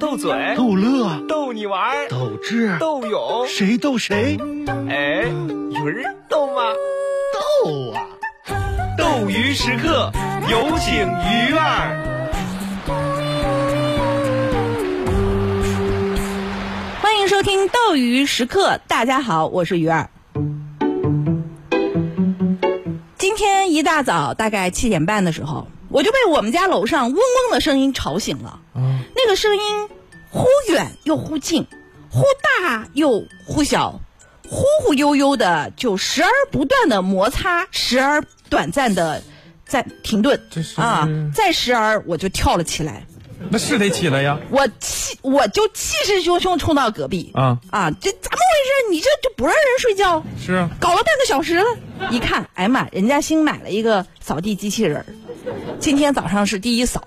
斗嘴、逗乐、逗你玩儿、斗智、斗勇，谁逗谁？哎，有人逗吗？逗啊！斗鱼时刻，有请鱼儿。欢迎收听斗鱼时刻，大家好，我是鱼儿。今天一大早，大概七点半的时候，我就被我们家楼上嗡嗡的声音吵醒了。那个声音忽远又忽近，忽大又忽小，忽忽悠悠的，就时而不断的摩擦，时而短暂的在停顿啊，再时而我就跳了起来。那是得起来呀！我气，我就气势汹汹冲到隔壁啊啊！这怎么回事？你这就不让人睡觉？是啊，搞了半个小时了，一看，哎呀妈，人家新买了一个扫地机器人儿，今天早上是第一扫，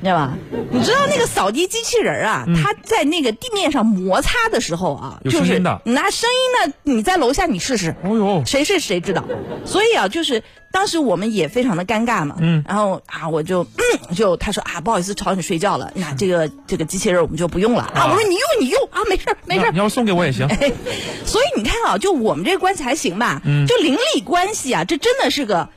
你知道吧？你知道那个扫地机器人儿啊，它在那个地面上摩擦的时候啊，有就是声音的拿声音呢，你在楼下你试试，哦呦，谁是谁知道。所以啊，就是当时我们也非常的尴尬嘛。嗯然后啊，我就嗯，就他说啊，不好意思吵你睡觉了，那这个这个机器人我们就不用了啊。啊我说你用你用啊，没事儿没事儿你。要送给我也行。哎，所以你看啊，就我们这个关系还行吧？嗯就邻里关系啊，这真的是个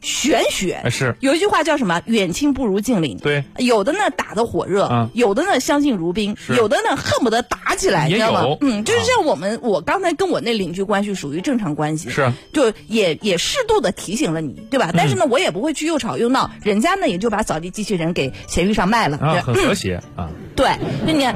玄学。有一句话叫什么？远亲不如近邻。对，有的呢打得火热，嗯有的呢相敬如宾，有的呢恨不得打起来，你也知道吗有？嗯，就是啊像我们，我刚才跟我那邻居关系属于正常关系，是就也也适度的提醒了你，对吧？但是呢，我也不会去又吵又闹，人家呢也就把扫地机器人给闲鱼上卖了，啊，对很和谐啊。对，那你要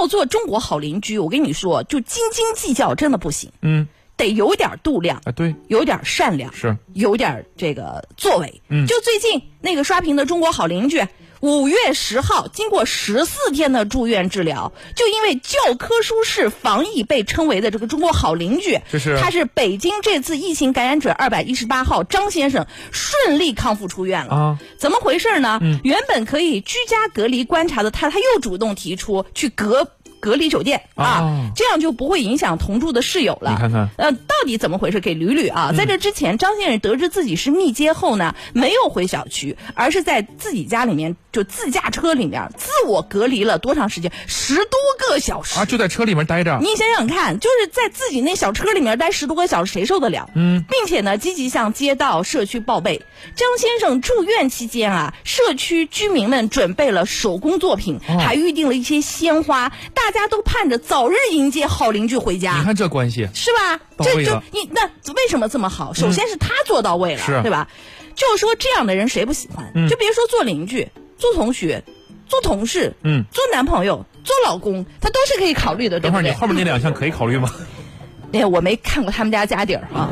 要做中国好邻居，我跟你说，就斤斤计较真的不行，嗯，得有点度量，啊对，有点善良，是有点这个作为。嗯就最近那个刷屏的中国好邻居。五月十号，经过十四天的住院治疗，就因为教科书式防疫被称为的这个中国好邻居，这是他是北京这次疫情感染者二百一十八号张先生顺利康复出院了。啊，怎么回事呢？嗯原本可以居家隔离观察的他，他又主动提出去隔隔离酒店啊，哦这样就不会影响同住的室友了。你看看，呃，到底怎么回事？给捋捋啊！在这之前，张先生得知自己是密接后呢，没有回小区，而是在自己家里面就自驾车里面自我隔离了多长时间？十多个小时。啊，就在车里面待着。你想想看，就是在自己那小车里面待十多个小时，谁受得了？嗯，并且呢，积极向街道、社区报备。张先生住院期间啊，社区居民们准备了手工作品，哦还预定了一些鲜花，大家都盼着早日迎接好邻居回家。你看这关系，是吧？这就你那为什么这么好？首先是他做到位了，是对吧？就是说这样的人谁不喜欢？嗯就别说做邻居、做同学、做同事、嗯，做男朋友、做老公，他都是可以考虑的？等会儿你后面那两项可以考虑吗？哎，我没看过他们家家底儿啊。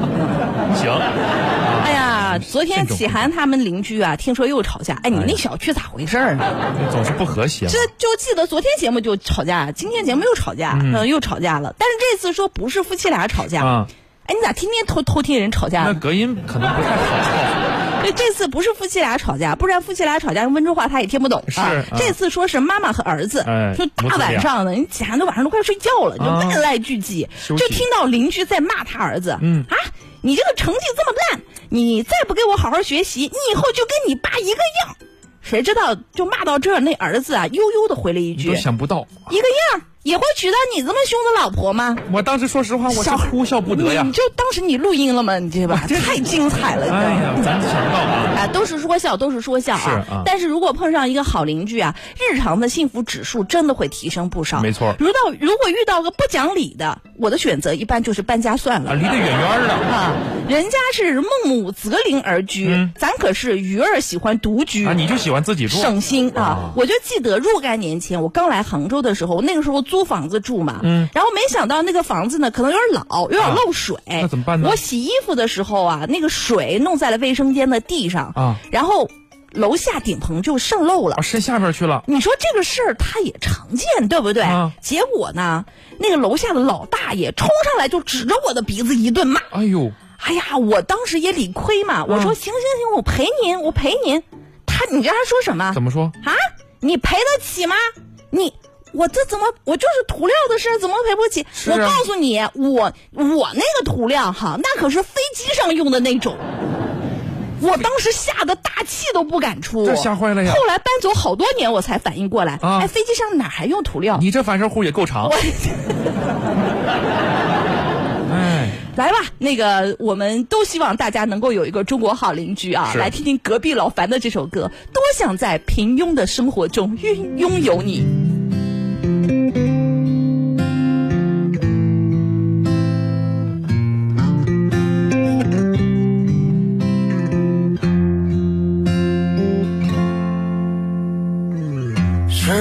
行，哎呀，昨天启涵他们邻居啊，听说又吵架。哎，你那小区咋回事儿呢？总是不和谐嘛这。就记得昨天节目就吵架，今天节目又吵架，嗯嗯，又吵架了。但是这次说不是夫妻俩吵架，啊，哎，你咋天天偷偷听人吵架呢？那隔音可能不太好。对，这次不是夫妻俩吵架，不然夫妻俩吵架用温州话他也听不懂是啊。啊。这次说是妈妈和儿子，哎说大晚上的，你启涵都晚上都快睡觉了，就啊万籁俱寂，就听到邻居在骂他儿子，嗯。啊，你这个成绩这么烂，你再不给我好好学习，你以后就跟你爸一个样。谁知道就骂到这儿，那儿子啊悠悠的回了一句。你都：“想不到，一个样也会娶到你这么凶的老婆吗？”我当时说实话，我是哭笑不得呀你。就当时你录音了吗？你这吧，这太精彩了？哎呀，咱想不到啊。啊，都是说笑，都是说笑啊。是啊但是如果碰上一个好邻居啊，日常的幸福指数真的会提升不少。没错如到如果遇到个不讲理的，我的选择一般就是搬家算了。啊，离得远远的。啊，人家是孟母择邻而居，嗯咱可是鱼儿喜欢独居。啊，你就喜欢自己住。省心啊啊！我就记得若干年前，我刚来杭州的时候，那个时候租房子住嘛，嗯然后没想到那个房子呢，可能有点老，有点啊漏水。那怎么办呢我洗衣服的时候啊，那个水弄在了卫生间的地上啊，然后楼下顶棚就渗漏了啊，。伸下边去了。你说这个事儿它也常见，对不对？啊结果呢，那个楼下的老大爷冲上来就指着我的鼻子一顿骂。哎呦，哎呀，我当时也理亏嘛，我说嗯行行行，我赔您，我赔您。他，你知道他说什么？怎么说？啊？你赔得起吗？你我这怎么我就是涂料的事儿，怎么赔不起？啊我告诉你，我我那个涂料哈，那可是飞机上用的那种。我当时吓得大气都不敢出，这吓坏了呀后来搬走好多年，我才反应过来，啊哎，飞机上哪还用涂料？你这反射弧也够长。哎，来吧，那个我们都希望大家能够有一个中国好邻居啊，来听听隔壁老樊的这首歌，多想在平庸的生活中拥拥有你。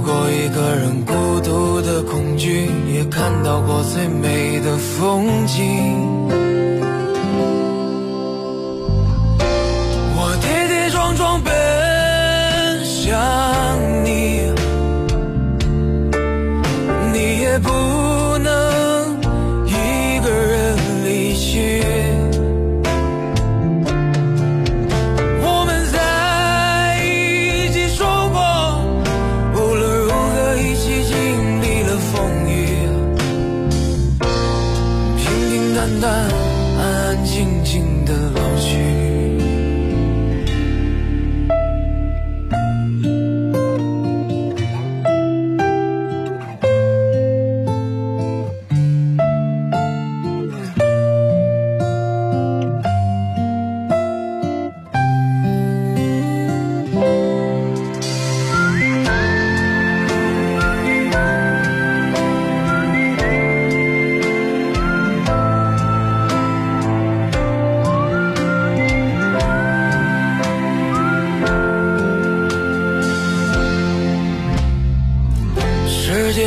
过一个人孤独的恐惧，也看到过最美的风景。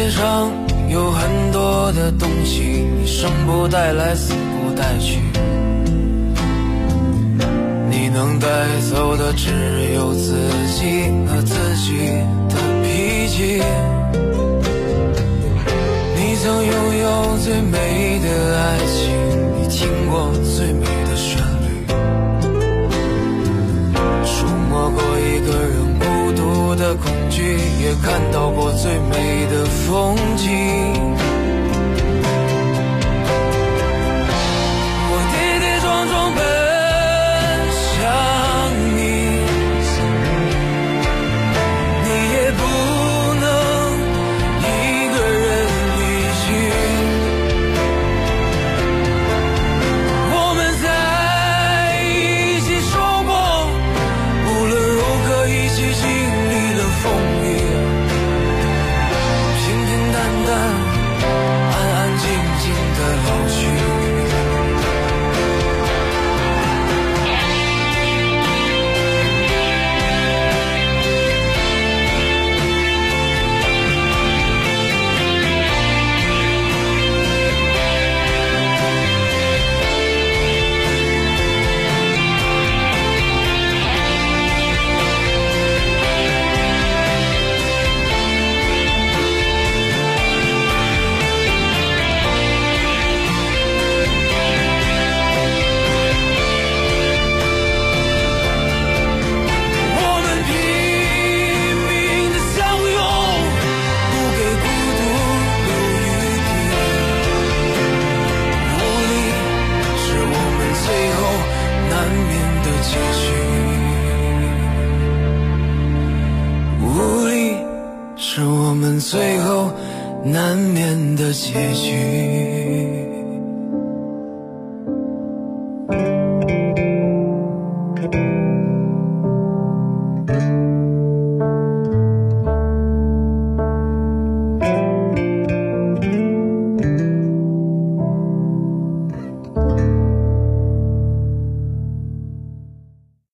世上有很多的东西，你生不带来，死不带去。你能带走的只有自己和自己的脾气。你曾拥有最美也看到过最美的风景。难免的结局。